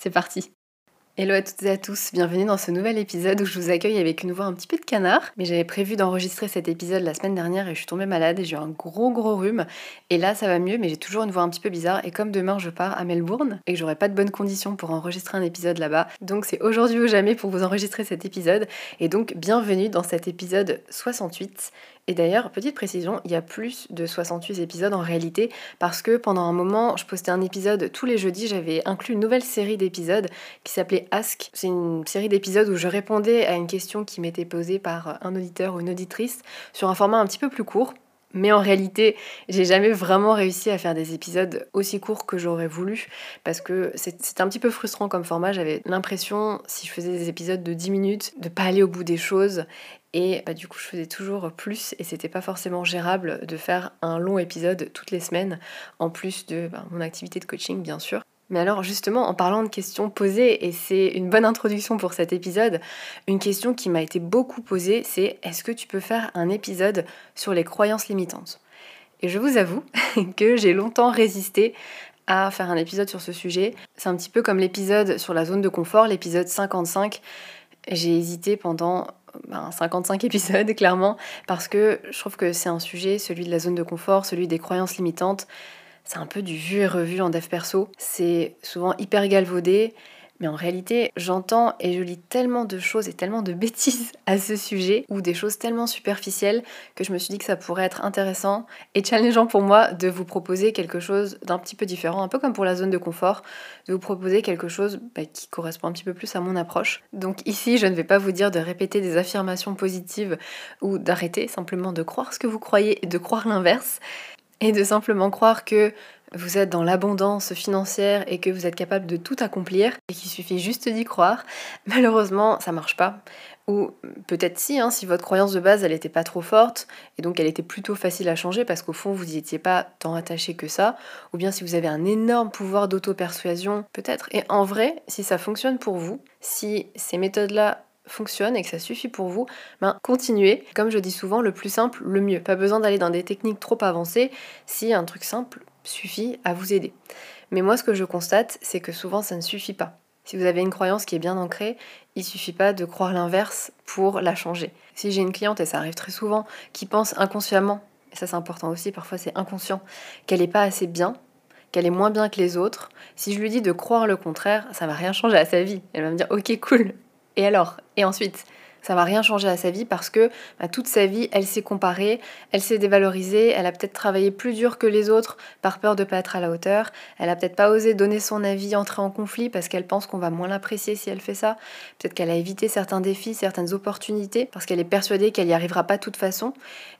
C'est parti Hello à toutes et à tous, bienvenue dans ce nouvel épisode où je vous accueille avec une voix un petit peu de canard. Mais j'avais prévu d'enregistrer cet épisode la semaine dernière et je suis tombée malade et j'ai eu un gros gros rhume. Et là ça va mieux mais j'ai toujours une voix un petit peu bizarre et comme demain je pars à Melbourne et que j'aurai pas de bonnes conditions pour enregistrer un épisode là-bas, donc c'est aujourd'hui ou jamais pour vous enregistrer cet épisode. Et donc bienvenue dans cet épisode 68 et d'ailleurs, petite précision, il y a plus de 68 épisodes en réalité, parce que pendant un moment, je postais un épisode tous les jeudis, j'avais inclus une nouvelle série d'épisodes qui s'appelait Ask. C'est une série d'épisodes où je répondais à une question qui m'était posée par un auditeur ou une auditrice sur un format un petit peu plus court. Mais en réalité, j'ai jamais vraiment réussi à faire des épisodes aussi courts que j'aurais voulu parce que c'est un petit peu frustrant comme format. J'avais l'impression, si je faisais des épisodes de 10 minutes, de pas aller au bout des choses et bah, du coup, je faisais toujours plus et c'était pas forcément gérable de faire un long épisode toutes les semaines, en plus de bah, mon activité de coaching, bien sûr. Mais alors justement, en parlant de questions posées, et c'est une bonne introduction pour cet épisode, une question qui m'a été beaucoup posée, c'est est-ce que tu peux faire un épisode sur les croyances limitantes? Et je vous avoue que j'ai longtemps résisté à faire un épisode sur ce sujet. C'est un petit peu comme l'épisode sur la zone de confort, l'épisode 55. J'ai hésité pendant 55 ben, épisodes, clairement, parce que je trouve que c'est un sujet, celui de la zone de confort, celui des croyances limitantes. C'est un peu du vu et revu en dev perso. C'est souvent hyper galvaudé mais en réalité, j'entends et je lis tellement de choses et tellement de bêtises à ce sujet, ou des choses tellement superficielles, que je me suis dit que ça pourrait être intéressant et challengeant pour moi de vous proposer quelque chose d'un petit peu différent, un peu comme pour la zone de confort, de vous proposer quelque chose bah, qui correspond un petit peu plus à mon approche. Donc ici, je ne vais pas vous dire de répéter des affirmations positives ou d'arrêter simplement de croire ce que vous croyez et de croire l'inverse et de simplement croire que vous êtes dans l'abondance financière et que vous êtes capable de tout accomplir et qu'il suffit juste d'y croire, malheureusement ça marche pas. Ou peut-être si, hein, si votre croyance de base elle n'était pas trop forte et donc elle était plutôt facile à changer parce qu'au fond vous n'y étiez pas tant attaché que ça, ou bien si vous avez un énorme pouvoir d'auto-persuasion, peut-être. Et en vrai, si ça fonctionne pour vous, si ces méthodes-là fonctionne et que ça suffit pour vous, ben continuez. Comme je dis souvent, le plus simple, le mieux. Pas besoin d'aller dans des techniques trop avancées si un truc simple suffit à vous aider. Mais moi, ce que je constate, c'est que souvent, ça ne suffit pas. Si vous avez une croyance qui est bien ancrée, il suffit pas de croire l'inverse pour la changer. Si j'ai une cliente, et ça arrive très souvent, qui pense inconsciemment, et ça c'est important aussi, parfois c'est inconscient, qu'elle n'est pas assez bien, qu'elle est moins bien que les autres, si je lui dis de croire le contraire, ça va rien changer à sa vie. Elle va me dire ok cool, et alors? Et ensuite ça va rien changer à sa vie parce que bah, toute sa vie, elle s'est comparée, elle s'est dévalorisée, elle a peut-être travaillé plus dur que les autres par peur de pas être à la hauteur, elle a peut-être pas osé donner son avis, entrer en conflit parce qu'elle pense qu'on va moins l'apprécier si elle fait ça, peut-être qu'elle a évité certains défis, certaines opportunités parce qu'elle est persuadée qu'elle n'y arrivera pas de toute façon.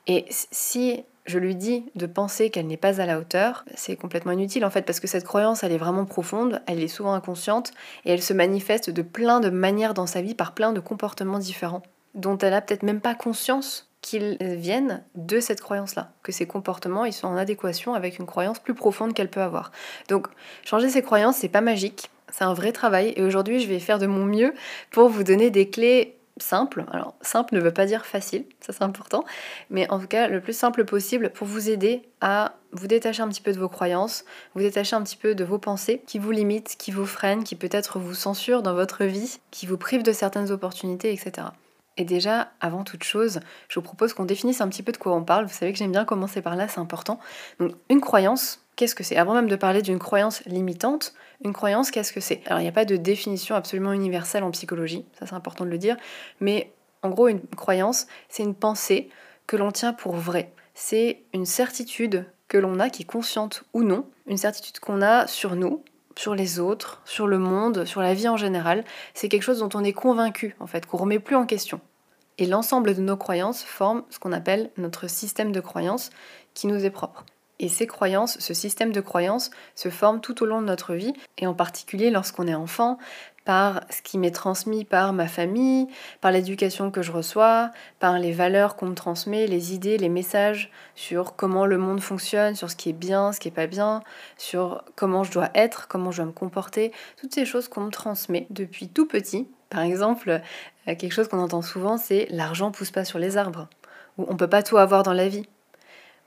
Et si je lui dis de penser qu'elle n'est pas à la hauteur, c'est complètement inutile en fait parce que cette croyance elle est vraiment profonde, elle est souvent inconsciente et elle se manifeste de plein de manières dans sa vie par plein de comportements différents dont elle a peut-être même pas conscience qu'ils viennent de cette croyance-là, que ces comportements ils sont en adéquation avec une croyance plus profonde qu'elle peut avoir. Donc changer ses croyances c'est pas magique, c'est un vrai travail et aujourd'hui je vais faire de mon mieux pour vous donner des clés simple. Alors, simple ne veut pas dire facile, ça c'est important, mais en tout cas, le plus simple possible pour vous aider à vous détacher un petit peu de vos croyances, vous détacher un petit peu de vos pensées qui vous limitent, qui vous freinent, qui peut-être vous censurent dans votre vie, qui vous privent de certaines opportunités, etc. Et déjà, avant toute chose, je vous propose qu'on définisse un petit peu de quoi on parle. Vous savez que j'aime bien commencer par là, c'est important. Donc, une croyance, qu'est-ce que c'est? Avant même de parler d'une croyance limitante, une croyance, qu'est-ce que c'est? Alors, il n'y a pas de définition absolument universelle en psychologie, ça c'est important de le dire, mais en gros, une croyance, c'est une pensée que l'on tient pour vraie. C'est une certitude que l'on a, qui est consciente ou non, une certitude qu'on a sur nous, sur les autres, sur le monde, sur la vie en général. C'est quelque chose dont on est convaincu, en fait, qu'on remet plus en question. Et l'ensemble de nos croyances forme ce qu'on appelle notre système de croyances qui nous est propre. Et ces croyances, ce système de croyances se forme tout au long de notre vie, et en particulier lorsqu'on est enfant, par ce qui m'est transmis par ma famille, par l'éducation que je reçois, par les valeurs qu'on me transmet, les idées, les messages sur comment le monde fonctionne, sur ce qui est bien, ce qui est pas bien, sur comment je dois être, comment je dois me comporter, toutes ces choses qu'on me transmet depuis tout petit. Par exemple, euh, quelque chose qu'on entend souvent, c'est l'argent pousse pas sur les arbres, ou on peut pas tout avoir dans la vie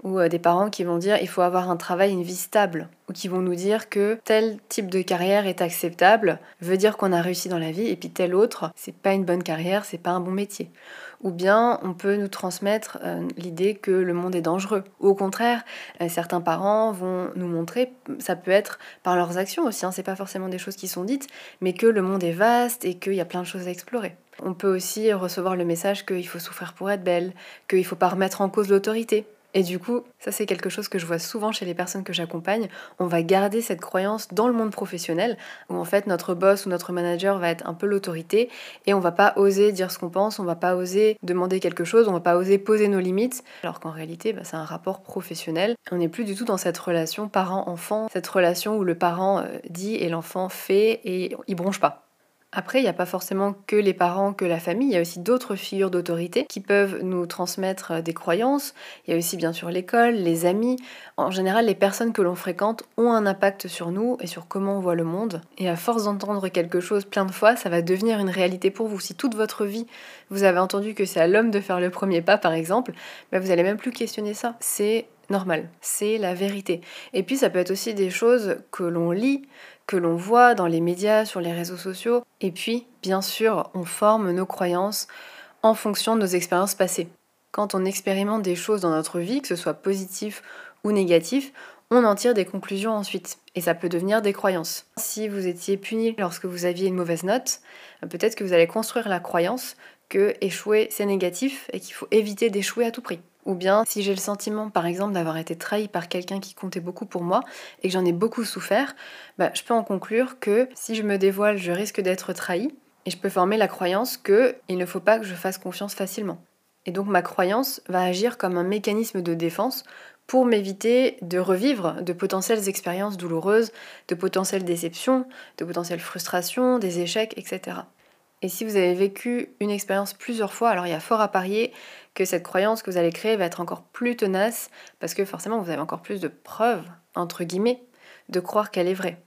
ou euh, des parents qui vont dire il faut avoir un travail, une vie stable, ou qui vont nous dire que tel type de carrière est acceptable, veut dire qu'on a réussi dans la vie, et puis tel autre, c'est pas une bonne carrière, c'est pas un bon métier. Ou bien on peut nous transmettre euh, l'idée que le monde est dangereux. Ou au contraire, euh, certains parents vont nous montrer, ça peut être par leurs actions aussi, hein, c'est pas forcément des choses qui sont dites, mais que le monde est vaste et qu'il y a plein de choses à explorer. On peut aussi recevoir le message qu'il faut souffrir pour être belle, qu'il faut pas remettre en cause l'autorité, et du coup, ça c'est quelque chose que je vois souvent chez les personnes que j'accompagne. On va garder cette croyance dans le monde professionnel, où en fait notre boss ou notre manager va être un peu l'autorité, et on va pas oser dire ce qu'on pense, on va pas oser demander quelque chose, on va pas oser poser nos limites, alors qu'en réalité bah, c'est un rapport professionnel. On n'est plus du tout dans cette relation parent-enfant, cette relation où le parent euh, dit et l'enfant fait et il bronche pas. Après, il n'y a pas forcément que les parents, que la famille, il y a aussi d'autres figures d'autorité qui peuvent nous transmettre euh, des croyances. Il y a aussi bien sûr l'école, les amis. En général, les personnes que l'on fréquente ont un impact sur nous et sur comment on voit le monde. Et à force d'entendre quelque chose plein de fois, ça va devenir une réalité pour vous. Si toute votre vie, vous avez entendu que c'est à l'homme de faire le premier pas, par exemple, bah, vous n'allez même plus questionner ça. C'est normal, c'est la vérité. Et puis ça peut être aussi des choses que l'on lit, que l'on voit dans les médias, sur les réseaux sociaux. Et puis, bien sûr, on forme nos croyances en fonction de nos expériences passées. Quand on expérimente des choses dans notre vie, que ce soit positif ou négatif, on en tire des conclusions ensuite. Et ça peut devenir des croyances. Si vous étiez puni lorsque vous aviez une mauvaise note, peut-être que vous allez construire la croyance que échouer c'est négatif et qu'il faut éviter d'échouer à tout prix. Ou bien si j'ai le sentiment, par exemple, d'avoir été trahi par quelqu'un qui comptait beaucoup pour moi et que j'en ai beaucoup souffert, bah, je peux en conclure que si je me dévoile, je risque d'être trahi. Et je peux former la croyance que il ne faut pas que je fasse confiance facilement. Et donc ma croyance va agir comme un mécanisme de défense pour m'éviter de revivre de potentielles expériences douloureuses, de potentielles déceptions, de potentielles frustrations, des échecs, etc. Et si vous avez vécu une expérience plusieurs fois, alors il y a fort à parier que cette croyance que vous allez créer va être encore plus tenace parce que forcément vous avez encore plus de preuves, entre guillemets, de croire qu'elle est vraie.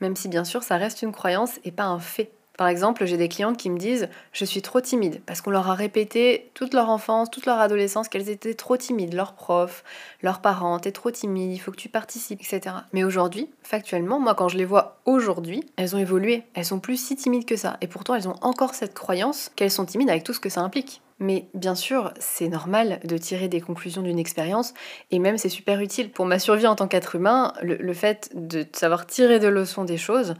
Même si bien sûr ça reste une croyance et pas un fait. Par exemple, j'ai des clientes qui me disent je suis trop timide parce qu'on leur a répété toute leur enfance, toute leur adolescence qu'elles étaient trop timides, leurs profs, leurs parents, t'es trop timide, il faut que tu participes, etc. Mais aujourd'hui, factuellement, moi quand je les vois aujourd'hui, elles ont évolué, elles sont plus si timides que ça et pourtant elles ont encore cette croyance qu'elles sont timides avec tout ce que ça implique. Mais bien sûr, c'est normal de tirer des conclusions d'une expérience, et même c'est super utile. Pour ma survie en tant qu'être humain, le, fait de savoir tirer de leçons des choses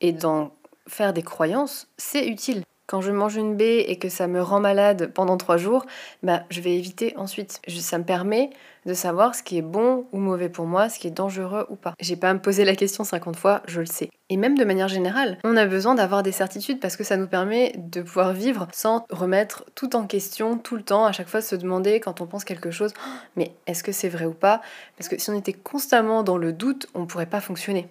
et d'en faire des croyances, c'est utile. Quand je mange une baie et que ça me rend malade pendant trois jours, bah, je vais éviter ensuite. ça me permet de savoir ce qui est bon ou mauvais pour moi, ce qui est dangereux ou pas. J'ai pas à me poser la question 50 fois, je le sais. Et même de manière générale, on a besoin d'avoir des certitudes parce que ça nous permet de pouvoir vivre sans remettre tout en question tout le temps, à chaque fois se demander quand on pense quelque chose, oh, mais est-ce que c'est vrai ou pas? Parce que si on était constamment dans le doute, on pourrait pas fonctionner.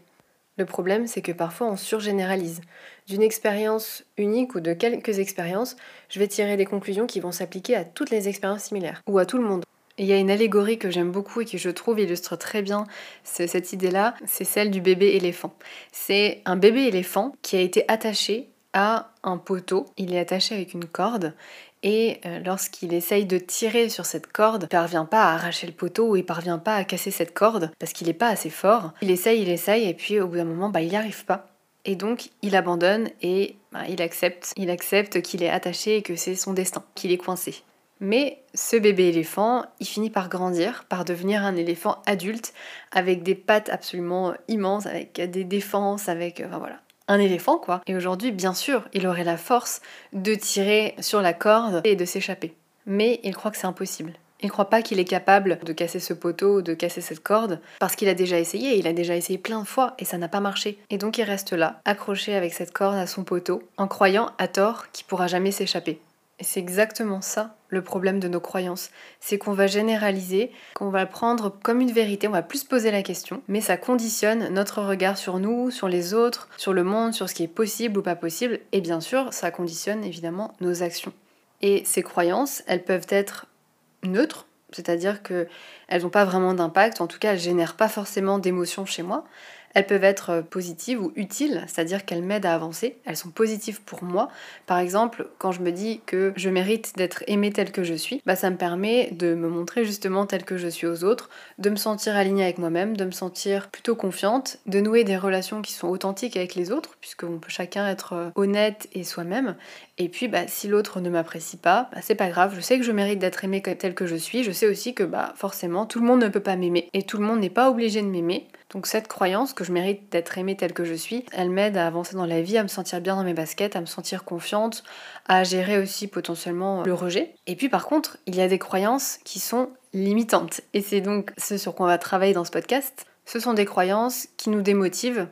Le problème, c'est que parfois on surgénéralise. D'une expérience unique ou de quelques expériences, je vais tirer des conclusions qui vont s'appliquer à toutes les expériences similaires, ou à tout le monde. il y a une allégorie que j'aime beaucoup et qui je trouve illustre très bien cette idée-là, c'est celle du bébé éléphant. C'est un bébé éléphant qui a été attaché à un poteau, il est attaché avec une corde et euh, lorsqu'il essaye de tirer sur cette corde, il parvient pas à arracher le poteau ou il parvient pas à casser cette corde parce qu'il n'est pas assez fort. Il essaye, il essaye et puis au bout d'un moment, bah, il n'y arrive pas. Et donc il abandonne et bah, il accepte, il accepte qu'il est attaché et que c'est son destin, qu'il est coincé. Mais ce bébé éléphant, il finit par grandir, par devenir un éléphant adulte avec des pattes absolument immenses, avec des défenses, avec enfin voilà, un éléphant, quoi. Et aujourd'hui, bien sûr, il aurait la force de tirer sur la corde et de s'échapper. Mais il croit que c'est impossible. Il croit pas qu'il est capable de casser ce poteau ou de casser cette corde parce qu'il a déjà essayé, il a déjà essayé plein de fois et ça n'a pas marché. Et donc il reste là, accroché avec cette corde à son poteau, en croyant à tort qu'il pourra jamais s'échapper. Et c'est exactement ça le problème de nos croyances. C'est qu'on va généraliser, qu'on va prendre comme une vérité, on va plus poser la question, mais ça conditionne notre regard sur nous, sur les autres, sur le monde, sur ce qui est possible ou pas possible, et bien sûr, ça conditionne évidemment nos actions. Et ces croyances, elles peuvent être neutres, c'est-à-dire qu'elles n'ont pas vraiment d'impact, en tout cas elles génèrent pas forcément d'émotions chez moi. Elles peuvent être positives ou utiles, c'est-à-dire qu'elles m'aident à avancer, elles sont positives pour moi. Par exemple, quand je me dis que je mérite d'être aimée telle que je suis, bah ça me permet de me montrer justement telle que je suis aux autres, de me sentir alignée avec moi-même, de me sentir plutôt confiante, de nouer des relations qui sont authentiques avec les autres, puisqu'on peut chacun être euh, honnête et soi-même. Et puis, bah, si l'autre ne m'apprécie pas, bah, c'est pas grave, je sais que je mérite d'être aimée telle que je suis, je sais aussi que bah, forcément tout le monde ne peut pas m'aimer, et tout le monde n'est pas obligé de m'aimer. Donc cette croyance que je mérite d'être aimée telle que je suis, elle m'aide à avancer dans la vie, à me sentir bien dans mes baskets, à me sentir confiante, à gérer aussi potentiellement le rejet. Et puis par contre, il y a des croyances qui sont limitantes. Et c'est donc ce sur quoi on va travailler dans ce podcast. Ce sont des croyances qui nous démotivent,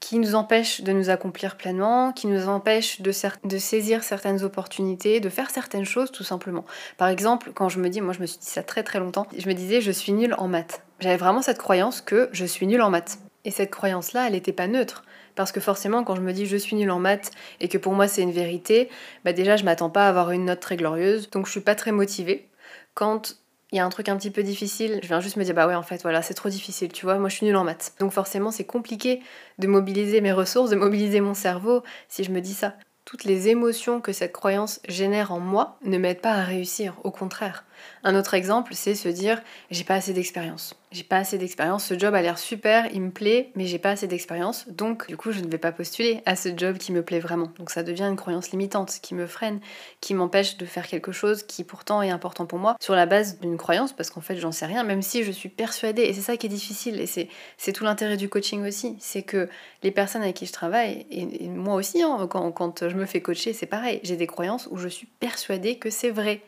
qui nous empêchent de nous accomplir pleinement, qui nous empêchent de, saisir certaines opportunités, de faire certaines choses tout simplement. Par exemple, quand je me dis, moi je me suis dit ça très très longtemps, je me disais je suis nulle en maths. J'avais vraiment cette croyance que je suis nulle en maths. Et cette croyance-là, elle n'était pas neutre. Parce que forcément, quand je me dis je suis nulle en maths et que pour moi c'est une vérité, bah déjà je m'attends pas à avoir une note très glorieuse, donc je suis pas très motivée. Quand il y a un truc un petit peu difficile, je viens juste me dire bah ouais en fait voilà c'est trop difficile, tu vois, moi je suis nulle en maths. Donc forcément c'est compliqué de mobiliser mes ressources, de mobiliser mon cerveau si je me dis ça. Toutes les émotions que cette croyance génère en moi ne m'aident pas à réussir, au contraire. Un autre exemple, c'est se dire j'ai pas assez d'expérience. J'ai pas assez d'expérience, ce job a l'air super, il me plaît, mais j'ai pas assez d'expérience, donc du coup je ne vais pas postuler à ce job qui me plaît vraiment. Donc ça devient une croyance limitante qui me freine, qui m'empêche de faire quelque chose qui pourtant est important pour moi sur la base d'une croyance, parce qu'en fait j'en sais rien, même si je suis persuadée, et c'est ça qui est difficile, et c'est tout l'intérêt du coaching aussi, c'est que les personnes avec qui je travaille, et, moi aussi, hein, quand, quand je me fais coacher, c'est pareil, j'ai des croyances où je suis persuadée que c'est vrai.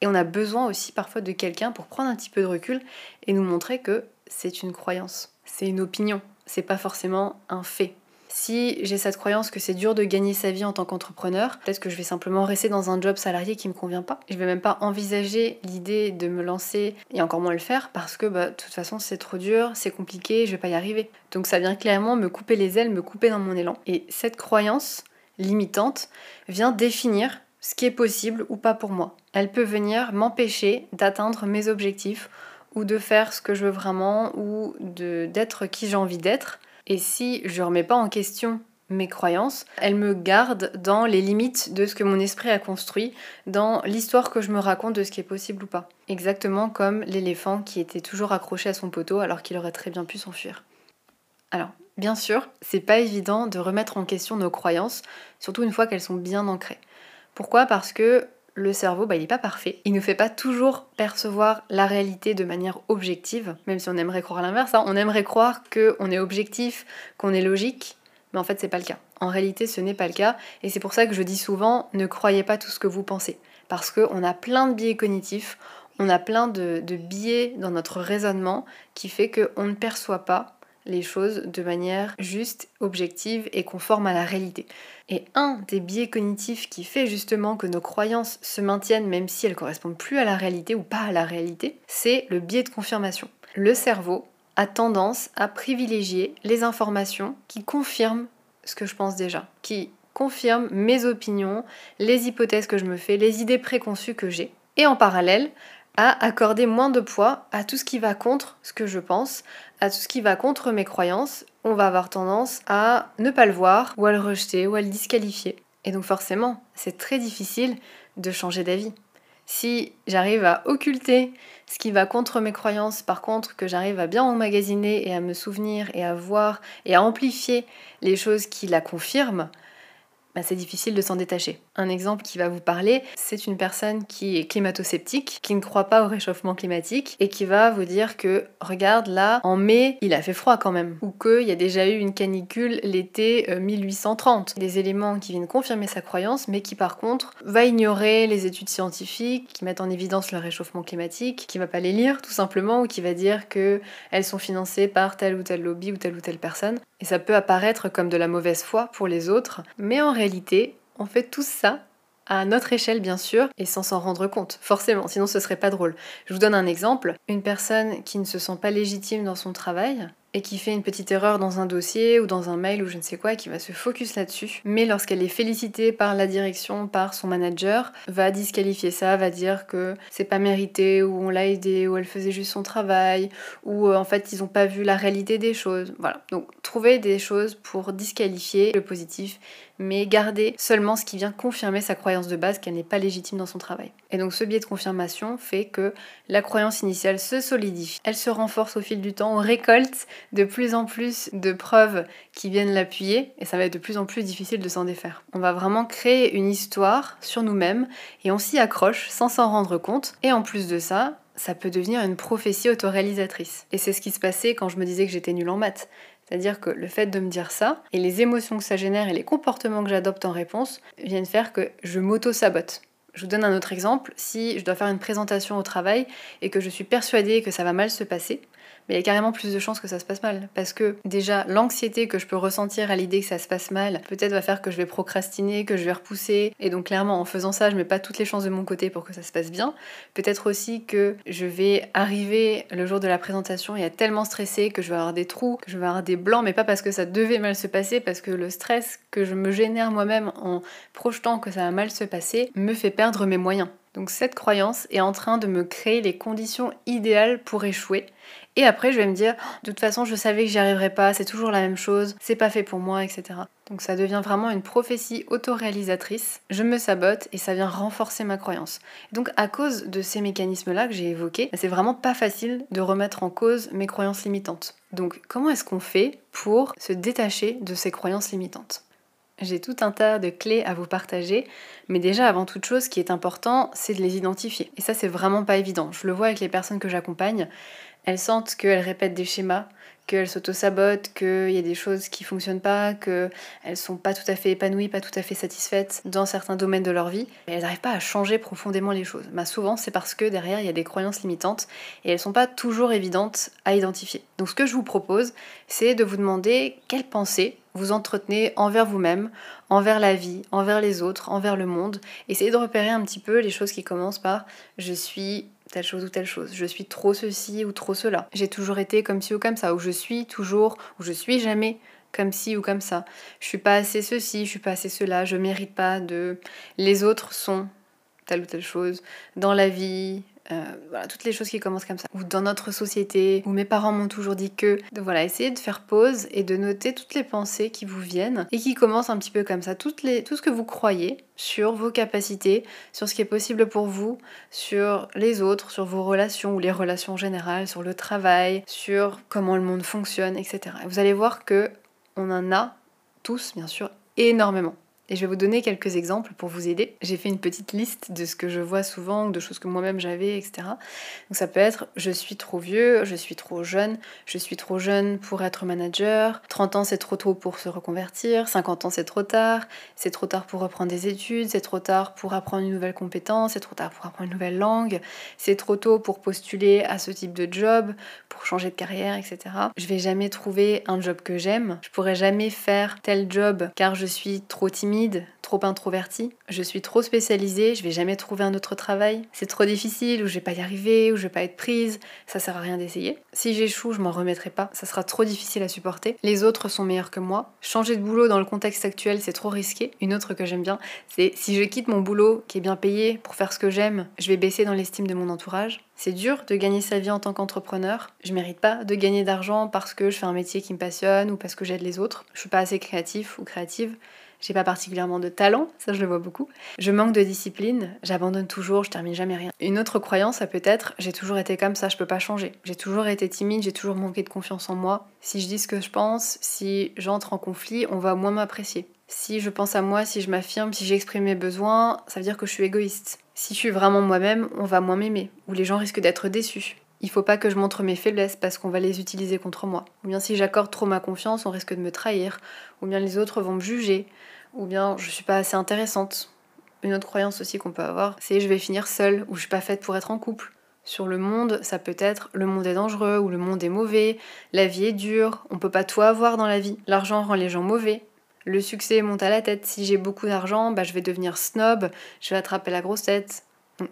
Et on a besoin aussi parfois de quelqu'un pour prendre un petit peu de recul et nous montrer que c'est une croyance, c'est une opinion, c'est pas forcément un fait. Si j'ai cette croyance que c'est dur de gagner sa vie en tant qu'entrepreneur, peut-être que je vais simplement rester dans un job salarié qui me convient pas. Je vais même pas envisager l'idée de me lancer et encore moins le faire parce que bah, de toute façon c'est trop dur, c'est compliqué, je vais pas y arriver. Donc ça vient clairement me couper les ailes, me couper dans mon élan. Et cette croyance limitante vient définir ce qui est possible ou pas pour moi. Elle peut venir m'empêcher d'atteindre mes objectifs ou de faire ce que je veux vraiment ou d'être qui j'ai envie d'être. Et si je ne remets pas en question mes croyances, elle me garde dans les limites de ce que mon esprit a construit, dans l'histoire que je me raconte de ce qui est possible ou pas. Exactement comme l'éléphant qui était toujours accroché à son poteau alors qu'il aurait très bien pu s'enfuir. Alors, bien sûr, c'est pas évident de remettre en question nos croyances, surtout une fois qu'elles sont bien ancrées. Pourquoi? Parce que le cerveau, bah, il n'est pas parfait. Il ne nous fait pas toujours percevoir la réalité de manière objective, même si on aimerait croire l'inverse. Hein. On aimerait croire qu'on est objectif, qu'on est logique, mais en fait, c'est pas le cas. En réalité, ce n'est pas le cas, et c'est pour ça que je dis souvent ne croyez pas tout ce que vous pensez, parce qu'on a plein de biais cognitifs, on a plein de, de biais dans notre raisonnement qui fait qu'on ne perçoit pas les choses de manière juste, objective et conforme à la réalité. Et un des biais cognitifs qui fait justement que nos croyances se maintiennent même si elles correspondent plus à la réalité ou pas à la réalité, c'est le biais de confirmation. Le cerveau a tendance à privilégier les informations qui confirment ce que je pense déjà, qui confirment mes opinions, les hypothèses que je me fais, les idées préconçues que j'ai. Et en parallèle, à accorder moins de poids à tout ce qui va contre ce que je pense, à tout ce qui va contre mes croyances, on va avoir tendance à ne pas le voir, ou à le rejeter, ou à le disqualifier. Et donc forcément, c'est très difficile de changer d'avis. Si j'arrive à occulter ce qui va contre mes croyances, par contre que j'arrive à bien emmagasiner et à me souvenir et à voir et à amplifier les choses qui la confirment, bah, c'est difficile de s'en détacher. Un exemple qui va vous parler, c'est une personne qui est climato-sceptique, qui ne croit pas au réchauffement climatique et qui va vous dire que regarde là, en mai, il a fait froid quand même, ou qu'il y a déjà eu une canicule l'été 1830. Euh, Des éléments qui viennent confirmer sa croyance, mais qui par contre va ignorer les études scientifiques qui mettent en évidence le réchauffement climatique, qui va pas les lire tout simplement, ou qui va dire que elles sont financées par tel ou tel lobby ou telle ou telle personne. Et ça peut apparaître comme de la mauvaise foi pour les autres, mais en réalité, on fait tout ça à notre échelle bien sûr, et sans s'en rendre compte, forcément, sinon ce serait pas drôle. Je vous donne un exemple, une personne qui ne se sent pas légitime dans son travail, et qui fait une petite erreur dans un dossier ou dans un mail ou je ne sais quoi, qui va se focus là-dessus. Mais lorsqu'elle est félicitée par la direction, par son manager, va disqualifier ça, va dire que c'est pas mérité, ou on l'a aidé, ou elle faisait juste son travail, ou euh, en fait ils ont pas vu la réalité des choses. Voilà. Donc trouver des choses pour disqualifier le positif mais garder seulement ce qui vient confirmer sa croyance de base qu'elle n'est pas légitime dans son travail. Et donc ce biais de confirmation fait que la croyance initiale se solidifie, elle se renforce au fil du temps, on récolte de plus en plus de preuves qui viennent l'appuyer et ça va être de plus en plus difficile de s'en défaire. On va vraiment créer une histoire sur nous-mêmes et on s'y accroche sans s'en rendre compte. Et en plus de ça, ça peut devenir une prophétie autoréalisatrice. Et c'est ce qui se passait quand je me disais que j'étais nulle en maths. C'est-à-dire que le fait de me dire ça et les émotions que ça génère et les comportements que j'adopte en réponse viennent faire que je m'auto-sabote. Je vous donne un autre exemple. Si je dois faire une présentation au travail et que je suis persuadée que ça va mal se passer, mais il y a carrément plus de chances que ça se passe mal. Parce que déjà, l'anxiété que je peux ressentir à l'idée que ça se passe mal, peut-être va faire que je vais procrastiner, que je vais repousser. Et donc clairement, en faisant ça, je mets pas toutes les chances de mon côté pour que ça se passe bien. Peut-être aussi que je vais arriver le jour de la présentation et être tellement stressée que je vais avoir des trous, que je vais avoir des blancs, mais pas parce que ça devait mal se passer, parce que le stress que je me génère moi-même en projetant que ça va mal se passer me fait perdre mes moyens. Donc cette croyance est en train de me créer les conditions idéales pour échouer. Et après, je vais me dire, de toute façon, je savais que j'y arriverais pas, c'est toujours la même chose, c'est pas fait pour moi, etc. Donc ça devient vraiment une prophétie autoréalisatrice. Je me sabote et ça vient renforcer ma croyance. Donc à cause de ces mécanismes-là que j'ai évoqués, c'est vraiment pas facile de remettre en cause mes croyances limitantes. Donc comment est-ce qu'on fait pour se détacher de ces croyances limitantes? J'ai tout un tas de clés à vous partager, mais déjà avant toute chose, ce qui est important, c'est de les identifier. Et ça, c'est vraiment pas évident. Je le vois avec les personnes que j'accompagne. Elles sentent qu'elles répètent des schémas, qu'elles s'auto-sabotent, qu'il y a des choses qui fonctionnent pas, qu'elles sont pas tout à fait épanouies, pas tout à fait satisfaites dans certains domaines de leur vie. Et elles n'arrivent pas à changer profondément les choses. Bah, souvent, c'est parce que derrière, il y a des croyances limitantes et elles sont pas toujours évidentes à identifier. Donc ce que je vous propose, c'est de vous demander quelles pensées vous entretenez envers vous-même, envers la vie, envers les autres, envers le monde. Essayez de repérer un petit peu les choses qui commencent par je suis telle chose ou telle chose, je suis trop ceci ou trop cela, j'ai toujours été comme ci ou comme ça, ou je suis toujours, ou je suis jamais comme ci ou comme ça, je suis pas assez ceci, je suis pas assez cela, je mérite pas de. Les autres sont telle ou telle chose dans la vie, euh, voilà, toutes les choses qui commencent comme ça. Ou dans notre société, où mes parents m'ont toujours dit que. Donc voilà, essayez de faire pause et de noter toutes les pensées qui vous viennent et qui commencent un petit peu comme ça. Les, tout ce que vous croyez sur vos capacités, sur ce qui est possible pour vous, sur les autres, sur vos relations ou les relations générales, sur le travail, sur comment le monde fonctionne, etc. vous allez voir que on en a tous, bien sûr, énormément. Et je vais vous donner quelques exemples pour vous aider. J'ai fait une petite liste de ce que je vois souvent, de choses que moi-même j'avais, etc. Donc ça peut être je suis trop vieux, je suis trop jeune, je suis trop jeune pour être manager, 30 ans c'est trop tôt pour se reconvertir, 50 ans c'est trop tard, c'est trop tard pour reprendre des études, c'est trop tard pour apprendre une nouvelle compétence, c'est trop tard pour apprendre une nouvelle langue, c'est trop tôt pour postuler à ce type de job, pour changer de carrière, etc. Je vais jamais trouver un job que j'aime, je pourrai jamais faire tel job car je suis trop timide trop introvertie, je suis trop spécialisée, je vais jamais trouver un autre travail, c'est trop difficile, ou je vais pas y arriver, ou je vais pas être prise, ça sert à rien d'essayer. Si j'échoue, je m'en remettrai pas, ça sera trop difficile à supporter. Les autres sont meilleurs que moi. Changer de boulot dans le contexte actuel, c'est trop risqué. Une autre que j'aime bien, c'est si je quitte mon boulot qui est bien payé pour faire ce que j'aime, je vais baisser dans l'estime de mon entourage. C'est dur de gagner sa vie en tant qu'entrepreneur. Je mérite pas de gagner d'argent parce que je fais un métier qui me passionne ou parce que j'aide les autres. Je suis pas assez créatif ou créative j'ai pas particulièrement de talent, ça je le vois beaucoup. Je manque de discipline, j'abandonne toujours, je termine jamais rien. Une autre croyance, ça peut être j'ai toujours été comme ça, je peux pas changer. J'ai toujours été timide, j'ai toujours manqué de confiance en moi. Si je dis ce que je pense, si j'entre en conflit, on va moins m'apprécier. Si je pense à moi, si je m'affirme, si j'exprime mes besoins, ça veut dire que je suis égoïste. Si je suis vraiment moi-même, on va moins m'aimer, ou les gens risquent d'être déçus. Il faut pas que je montre mes faiblesses parce qu'on va les utiliser contre moi. Ou bien si j'accorde trop ma confiance, on risque de me trahir. Ou bien les autres vont me juger ou bien je suis pas assez intéressante. Une autre croyance aussi qu'on peut avoir, c'est je vais finir seule ou je suis pas faite pour être en couple. Sur le monde, ça peut être le monde est dangereux ou le monde est mauvais, la vie est dure, on peut pas tout avoir dans la vie, l'argent rend les gens mauvais, Le succès monte à la tête. Si j'ai beaucoup d'argent, bah, je vais devenir snob, je vais attraper la grosse tête.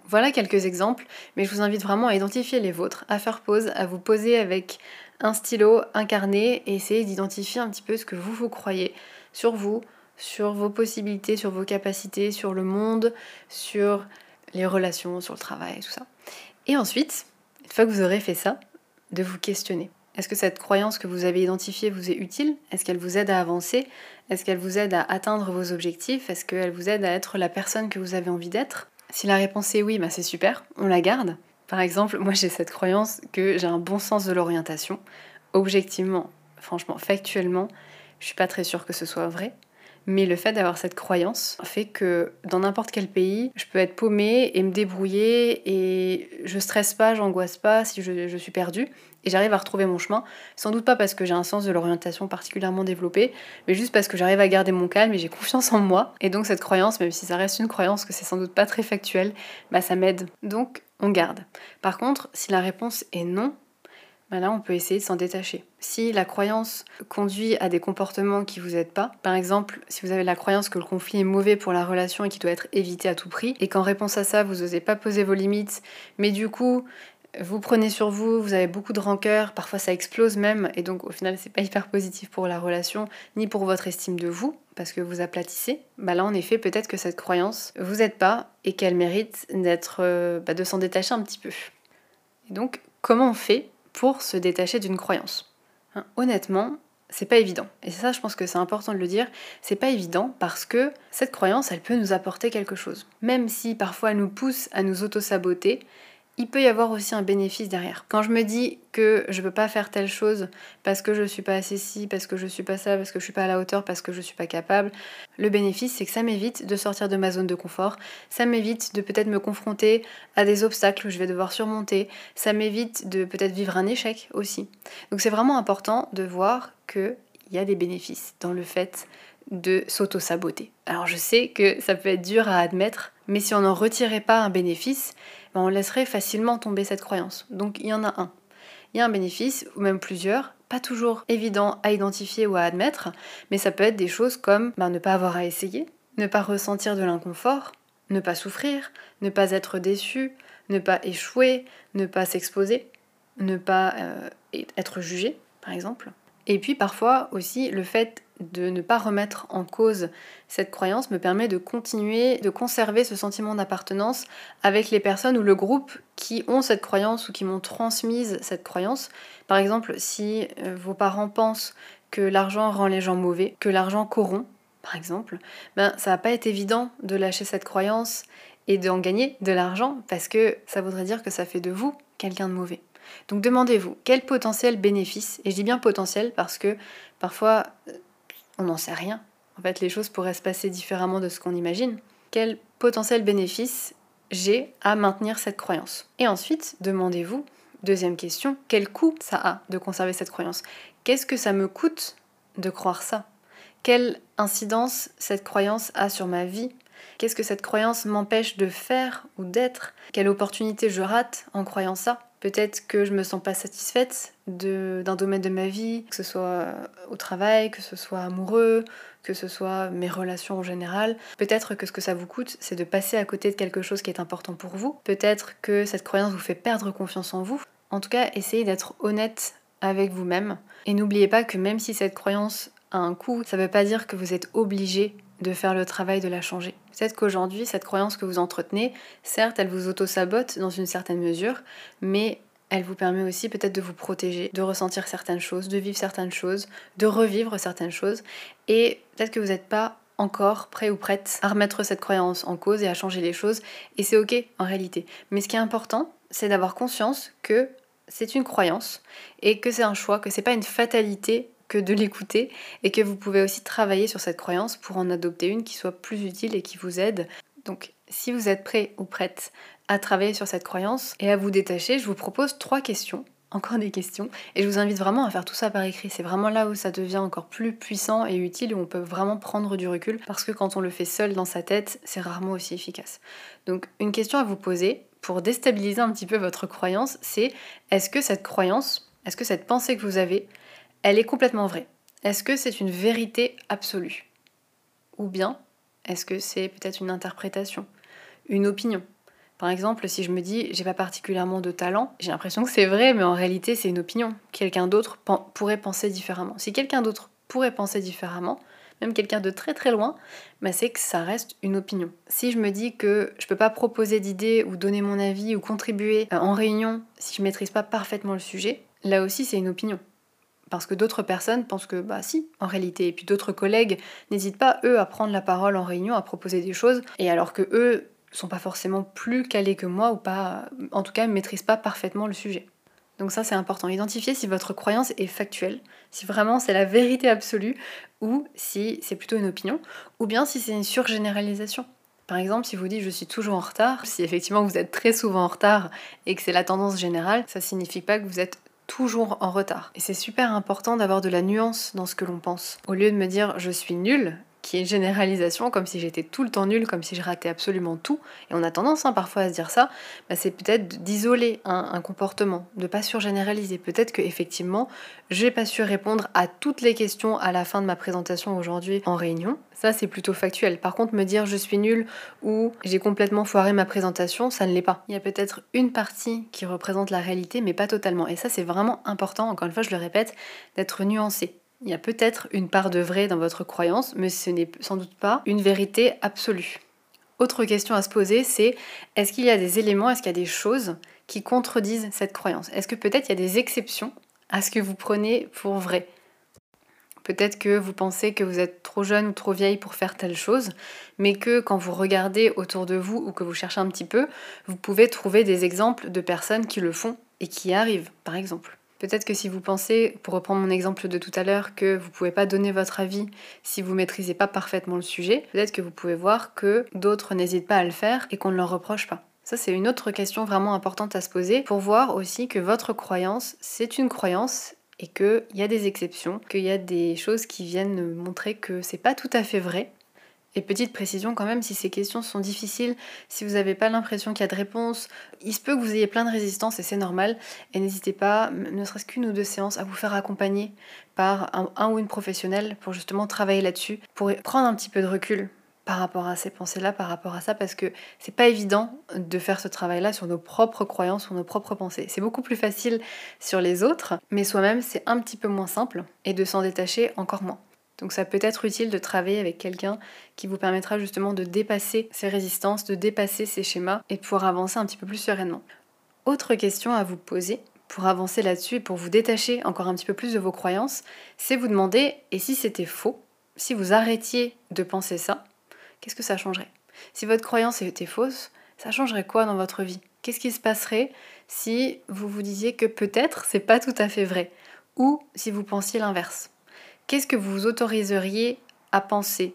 voilà quelques exemples, mais je vous invite vraiment à identifier les vôtres, à faire pause, à vous poser avec un stylo, un carnet et essayer d'identifier un petit peu ce que vous vous croyez sur vous, sur vos possibilités, sur vos capacités, sur le monde, sur les relations, sur le travail, tout ça. Et ensuite, une fois que vous aurez fait ça, de vous questionner. Est-ce que cette croyance que vous avez identifiée vous est utile? Est-ce qu'elle vous aide à avancer? Est-ce qu'elle vous aide à atteindre vos objectifs? Est-ce qu'elle vous aide à être la personne que vous avez envie d'être? Si la réponse est oui, bah c'est super, on la garde. Par exemple, moi j'ai cette croyance que j'ai un bon sens de l'orientation. Objectivement, franchement, factuellement, je suis pas très sûre que ce soit vrai. Mais le fait d'avoir cette croyance fait que dans n'importe quel pays, je peux être paumée et me débrouiller et je stresse pas, j'angoisse pas si je, suis perdue et j'arrive à retrouver mon chemin. Sans doute pas parce que j'ai un sens de l'orientation particulièrement développé, mais juste parce que j'arrive à garder mon calme et j'ai confiance en moi. Et donc cette croyance, même si ça reste une croyance que c'est sans doute pas très factuel, bah ça m'aide. Donc on garde. Par contre, si la réponse est non, bah là on peut essayer de s'en détacher. Si la croyance conduit à des comportements qui vous aident pas, par exemple, si vous avez la croyance que le conflit est mauvais pour la relation et qu'il doit être évité à tout prix, et qu'en réponse à ça, vous n'osez pas poser vos limites, mais du coup, vous prenez sur vous, vous avez beaucoup de rancœur, parfois ça explose même, et donc au final c'est pas hyper positif pour la relation, ni pour votre estime de vous, parce que vous aplatissez, bah là en effet peut-être que cette croyance vous aide pas et qu'elle mérite d'être, euh, bah, de s'en détacher un petit peu. Et donc comment on fait pour se détacher d'une croyance. Hein, honnêtement, c'est pas évident. Et ça, je pense que c'est important de le dire. C'est pas évident parce que cette croyance, elle peut nous apporter quelque chose. Même si parfois elle nous pousse à nous auto-saboter, il peut y avoir aussi un bénéfice derrière. Quand je me dis que je ne peux pas faire telle chose parce que je ne suis pas assez ci, parce que je ne suis pas ça, parce que je ne suis pas à la hauteur, parce que je ne suis pas capable, le bénéfice c'est que ça m'évite de sortir de ma zone de confort, ça m'évite de peut-être me confronter à des obstacles que je vais devoir surmonter, ça m'évite de peut-être vivre un échec aussi. Donc c'est vraiment important de voir qu'il y a des bénéfices dans le fait de s'auto-saboter. Alors je sais que ça peut être dur à admettre, mais si on n'en retirait pas un bénéfice, ben, on laisserait facilement tomber cette croyance. Donc il y en a un. Il y a un bénéfice, ou même plusieurs, pas toujours évident à identifier ou à admettre, mais ça peut être des choses comme ben, ne pas avoir à essayer, ne pas ressentir de l'inconfort, ne pas souffrir, ne pas être déçu, ne pas échouer, ne pas s'exposer, ne pas euh, être jugé, par exemple. Et puis parfois aussi le fait de ne pas remettre en cause cette croyance me permet de continuer, de conserver ce sentiment d'appartenance avec les personnes ou le groupe qui ont cette croyance ou qui m'ont transmise cette croyance. Par exemple, si euh, vos parents pensent que l'argent rend les gens mauvais, que l'argent corrompt, par exemple, ben ça va pas être évident de lâcher cette croyance et d'en gagner de l'argent parce que ça voudrait dire que ça fait de vous quelqu'un de mauvais. Donc demandez-vous quel potentiel bénéfice, et je dis bien potentiel parce que parfois euh, on n'en sait rien. En fait, les choses pourraient se passer différemment de ce qu'on imagine. Quel potentiel bénéfice j'ai à maintenir cette croyance? Et ensuite, demandez-vous, deuxième question, quel coût ça a de conserver cette croyance? Qu'est-ce que ça me coûte de croire ça? Quelle incidence cette croyance a sur ma vie? Qu'est-ce que cette croyance m'empêche de faire ou d'être? Quelle opportunité je rate en croyant ça? Peut-être que je me sens pas satisfaite d'un domaine de ma vie, que ce soit au travail, que ce soit amoureux, que ce soit mes relations en général. Peut-être que ce que ça vous coûte, c'est de passer à côté de quelque chose qui est important pour vous. Peut-être que cette croyance vous fait perdre confiance en vous. En tout cas, essayez d'être honnête avec vous-même. Et n'oubliez pas que même si cette croyance a un coût, ça ne veut pas dire que vous êtes obligé de faire le travail de la changer. Peut-être qu'aujourd'hui, cette croyance que vous entretenez, certes, elle vous auto-sabote dans une certaine mesure, mais elle vous permet aussi peut-être de vous protéger, de ressentir certaines choses, de vivre certaines choses, de revivre certaines choses. Et peut-être que vous n'êtes pas encore prêt ou prête à remettre cette croyance en cause et à changer les choses. Et c'est ok en réalité. Mais ce qui est important, c'est d'avoir conscience que c'est une croyance et que c'est un choix, que c'est pas une fatalité que de l'écouter et que vous pouvez aussi travailler sur cette croyance pour en adopter une qui soit plus utile et qui vous aide. Donc si vous êtes prêt ou prête à travailler sur cette croyance et à vous détacher, je vous propose trois questions encore des questions. Et je vous invite vraiment à faire tout ça par écrit. C'est vraiment là où ça devient encore plus puissant et utile, où on peut vraiment prendre du recul, parce que quand on le fait seul dans sa tête, c'est rarement aussi efficace. Donc une question à vous poser pour déstabiliser un petit peu votre croyance, c'est est-ce que cette croyance, est-ce que cette pensée que vous avez, elle est complètement vraie Est-ce que c'est une vérité absolue? Ou bien, est-ce que c'est peut-être une interprétation, une opinion? Par exemple, si je me dis j'ai pas particulièrement de talent, j'ai l'impression que c'est vrai, mais en réalité c'est une opinion. Quelqu'un d'autre pourrait penser différemment. Si quelqu'un d'autre pourrait penser différemment, même quelqu'un de très très loin, bah c'est que ça reste une opinion. Si je me dis que je peux pas proposer d'idées ou donner mon avis ou contribuer euh, en réunion si je maîtrise pas parfaitement le sujet, là aussi c'est une opinion. Parce que d'autres personnes pensent que bah si, en réalité. Et puis d'autres collègues n'hésitent pas, eux, à prendre la parole en réunion, à proposer des choses. Et alors que eux sont pas forcément plus calés que moi ou pas, en tout cas, ne maîtrisent pas parfaitement le sujet. Donc ça, c'est important. Identifier si votre croyance est factuelle, si vraiment c'est la vérité absolue, ou si c'est plutôt une opinion, ou bien si c'est une surgénéralisation. Par exemple, si vous dites je suis toujours en retard, si effectivement vous êtes très souvent en retard et que c'est la tendance générale, ça signifie pas que vous êtes toujours en retard. Et c'est super important d'avoir de la nuance dans ce que l'on pense. Au lieu de me dire je suis nul, qui est une généralisation, comme si j'étais tout le temps nul, comme si je ratais absolument tout. Et on a tendance hein, parfois à se dire ça, bah, c'est peut-être d'isoler un, comportement, de pas surgénéraliser. Peut-être que effectivement, j'ai pas su répondre à toutes les questions à la fin de ma présentation aujourd'hui en réunion. Ça, c'est plutôt factuel. Par contre, me dire je suis nul ou j'ai complètement foiré ma présentation, ça ne l'est pas. Il y a peut-être une partie qui représente la réalité, mais pas totalement. Et ça, c'est vraiment important, encore une fois, je le répète, d'être nuancé. Il y a peut-être une part de vrai dans votre croyance, mais ce n'est sans doute pas une vérité absolue. Autre question à se poser, c'est est-ce qu'il y a des éléments, est-ce qu'il y a des choses qui contredisent cette croyance? Est-ce que peut-être il y a des exceptions à ce que vous prenez pour vrai? Peut-être que vous pensez que vous êtes trop jeune ou trop vieille pour faire telle chose, mais que quand vous regardez autour de vous ou que vous cherchez un petit peu, vous pouvez trouver des exemples de personnes qui le font et qui y arrivent, par exemple. Peut-être que si vous pensez, pour reprendre mon exemple de tout à l'heure, que vous ne pouvez pas donner votre avis si vous maîtrisez pas parfaitement le sujet, peut-être que vous pouvez voir que d'autres n'hésitent pas à le faire et qu'on ne leur reproche pas. Ça, c'est une autre question vraiment importante à se poser pour voir aussi que votre croyance, c'est une croyance et qu'il y a des exceptions, qu'il y a des choses qui viennent montrer que c'est pas tout à fait vrai et petite précision quand même, si ces questions sont difficiles, si vous n'avez pas l'impression qu'il y a de réponse, il se peut que vous ayez plein de résistance et c'est normal. Et n'hésitez pas, ne serait-ce qu'une ou deux séances, à vous faire accompagner par un, ou une professionnelle pour justement travailler là-dessus, pour prendre un petit peu de recul par rapport à ces pensées-là, par rapport à ça, parce que c'est pas évident de faire ce travail-là sur nos propres croyances, sur nos propres pensées. C'est beaucoup plus facile sur les autres, mais soi-même c'est un petit peu moins simple et de s'en détacher encore moins. Donc ça peut être utile de travailler avec quelqu'un qui vous permettra justement de dépasser ces résistances, de dépasser ces schémas et de pouvoir avancer un petit peu plus sereinement. Autre question à vous poser pour avancer là-dessus et pour vous détacher encore un petit peu plus de vos croyances, c'est vous demander et si c'était faux, si vous arrêtiez de penser ça, qu'est-ce que ça changerait? Si votre croyance était fausse, ça changerait quoi dans votre vie? Qu'est-ce qui se passerait si vous vous disiez que peut-être c'est pas tout à fait vrai? Ou si vous pensiez l'inverse? Qu'est-ce que vous autoriseriez à penser,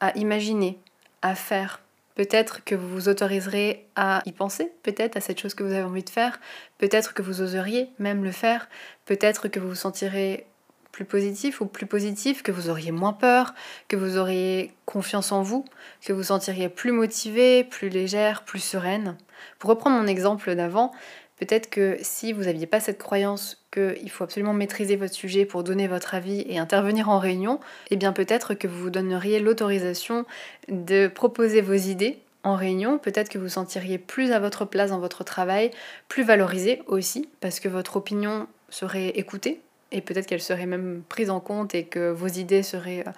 à imaginer, à faire? Peut-être que vous vous autoriserez à y penser, peut-être à cette chose que vous avez envie de faire, peut-être que vous oseriez même le faire, peut-être que vous vous sentirez plus positif ou plus positif, que vous auriez moins peur, que vous auriez confiance en vous, que vous sentiriez plus motivé, plus légère, plus sereine. Pour reprendre mon exemple d'avant, Peut-être que si vous n'aviez pas cette croyance qu'il faut absolument maîtriser votre sujet pour donner votre avis et intervenir en réunion, eh bien peut-être que vous vous donneriez l'autorisation de proposer vos idées en réunion, peut-être que vous sentiriez plus à votre place dans votre travail, plus valorisé aussi, parce que votre opinion serait écoutée et peut-être qu'elle serait même prise en compte et que vos idées seraient euh,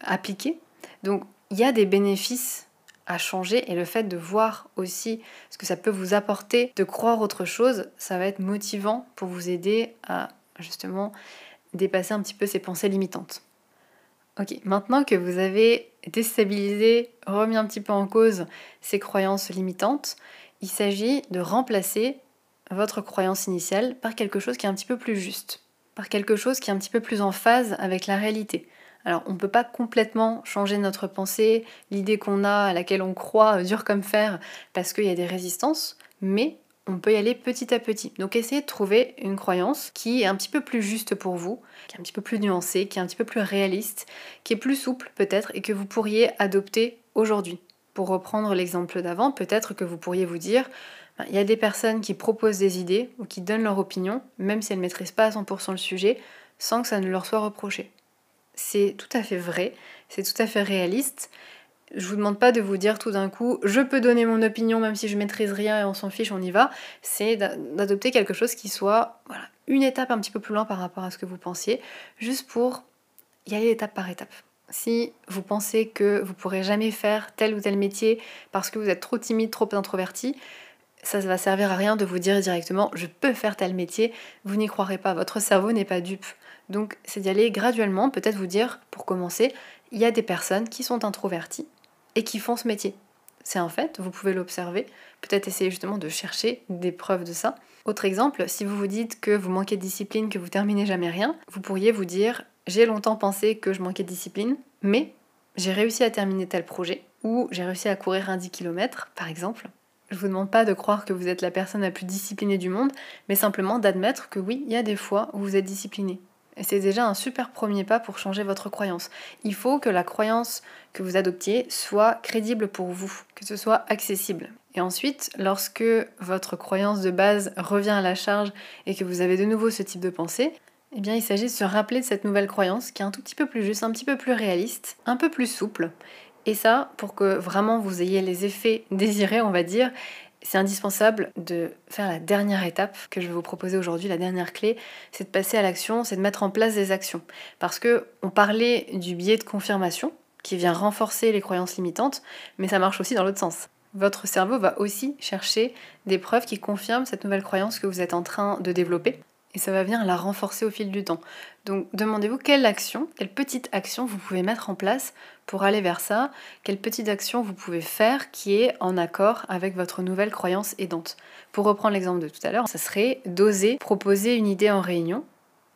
appliquées. Donc il y a des bénéfices à changer et le fait de voir aussi ce que ça peut vous apporter, de croire autre chose, ça va être motivant pour vous aider à justement dépasser un petit peu ces pensées limitantes. Ok, maintenant que vous avez déstabilisé, remis un petit peu en cause ces croyances limitantes, il s'agit de remplacer votre croyance initiale par quelque chose qui est un petit peu plus juste, par quelque chose qui est un petit peu plus en phase avec la réalité. Alors on ne peut pas complètement changer notre pensée, l'idée qu'on a, à laquelle on croit, euh, dur comme fer, parce qu'il y a des résistances, mais on peut y aller petit à petit. Donc essayez de trouver une croyance qui est un petit peu plus juste pour vous, qui est un petit peu plus nuancée, qui est un petit peu plus réaliste, qui est plus souple peut-être et que vous pourriez adopter aujourd'hui. Pour reprendre l'exemple d'avant, peut-être que vous pourriez vous dire, ben, il y a des personnes qui proposent des idées ou qui donnent leur opinion, même si elles ne maîtrisent pas à 100% le sujet, sans que ça ne leur soit reproché. C'est tout à fait vrai, c'est tout à fait réaliste. Je vous demande pas de vous dire tout d'un coup, je peux donner mon opinion même si je maîtrise rien et on s'en fiche, on y va. C'est d'adopter quelque chose qui soit voilà, une étape un petit peu plus loin par rapport à ce que vous pensiez, juste pour y aller étape par étape. Si vous pensez que vous pourrez jamais faire tel ou tel métier parce que vous êtes trop timide, trop introverti, ça ne va servir à rien de vous dire directement je peux faire tel métier, vous n'y croirez pas, votre cerveau n'est pas dupe. Donc c'est d'y aller graduellement, peut-être vous dire, pour commencer, il y a des personnes qui sont introverties et qui font ce métier. C'est un fait, vous pouvez l'observer, peut-être essayer justement de chercher des preuves de ça. Autre exemple, si vous vous dites que vous manquez de discipline, que vous terminez jamais rien, vous pourriez vous dire j'ai longtemps pensé que je manquais de discipline, mais j'ai réussi à terminer tel projet, ou j'ai réussi à courir un 10 km par exemple. Je vous demande pas de croire que vous êtes la personne la plus disciplinée du monde, mais simplement d'admettre que oui, il y a des fois où vous êtes discipliné. Et c'est déjà un super premier pas pour changer votre croyance. Il faut que la croyance que vous adoptiez soit crédible pour vous, que ce soit accessible. Et ensuite, lorsque votre croyance de base revient à la charge et que vous avez de nouveau ce type de pensée, eh bien il s'agit de se rappeler de cette nouvelle croyance qui est un tout petit peu plus juste, un petit peu plus réaliste, un peu plus souple. Et ça, pour que vraiment vous ayez les effets désirés, on va dire, c'est indispensable de faire la dernière étape que je vais vous proposer aujourd'hui, la dernière clé, c'est de passer à l'action, c'est de mettre en place des actions. Parce que on parlait du biais de confirmation qui vient renforcer les croyances limitantes, mais ça marche aussi dans l'autre sens. Votre cerveau va aussi chercher des preuves qui confirment cette nouvelle croyance que vous êtes en train de développer et ça va venir la renforcer au fil du temps. Donc demandez-vous quelle action, quelle petite action vous pouvez mettre en place pour aller vers ça, quelle petite action vous pouvez faire qui est en accord avec votre nouvelle croyance aidante. Pour reprendre l'exemple de tout à l'heure, ça serait d'oser proposer une idée en réunion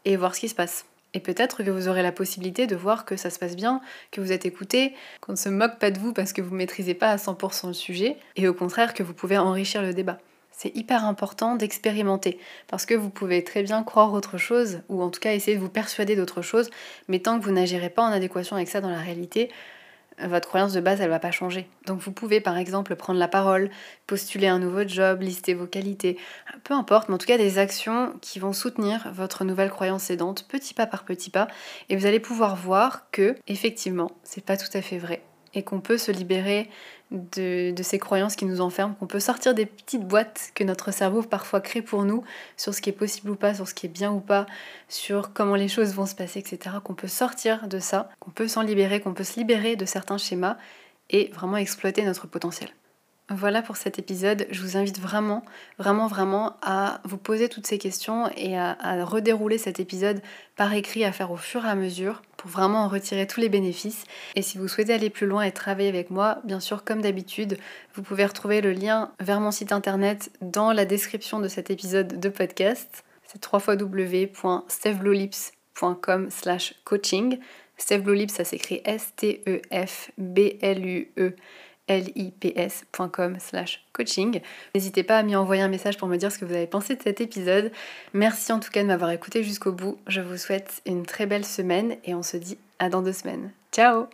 et voir ce qui se passe. Et peut-être que vous aurez la possibilité de voir que ça se passe bien, que vous êtes écouté, qu'on ne se moque pas de vous parce que vous ne maîtrisez pas à 100% le sujet, et au contraire que vous pouvez enrichir le débat c'est hyper important d'expérimenter parce que vous pouvez très bien croire autre chose ou en tout cas essayer de vous persuader d'autre chose, mais tant que vous n'agirez pas en adéquation avec ça dans la réalité, votre croyance de base, elle va pas changer. Donc vous pouvez par exemple prendre la parole, postuler un nouveau job, lister vos qualités, peu importe, mais en tout cas des actions qui vont soutenir votre nouvelle croyance aidante petit pas par petit pas et vous allez pouvoir voir que effectivement, c'est pas tout à fait vrai et qu'on peut se libérer de, ces croyances qui nous enferment, qu'on peut sortir des petites boîtes que notre cerveau parfois crée pour nous sur ce qui est possible ou pas, sur ce qui est bien ou pas, sur comment les choses vont se passer, etc. Qu'on peut sortir de ça, qu'on peut s'en libérer, qu'on peut se libérer de certains schémas et vraiment exploiter notre potentiel. Voilà pour cet épisode. Je vous invite vraiment, vraiment, vraiment à vous poser toutes ces questions et à, redérouler cet épisode par écrit, à faire au fur et à mesure pour vraiment en retirer tous les bénéfices. Et si vous souhaitez aller plus loin et travailler avec moi, bien sûr, comme d'habitude, vous pouvez retrouver le lien vers mon site internet dans la description de cet épisode de podcast. C'est www.stevblolips.com slash coaching. Steve ça s'écrit S-T-E-F-B-L-U-E lips.com slash coaching. N'hésitez pas à m'y envoyer un message pour me dire ce que vous avez pensé de cet épisode. Merci en tout cas de m'avoir écouté jusqu'au bout. Je vous souhaite une très belle semaine et on se dit à dans deux semaines. Ciao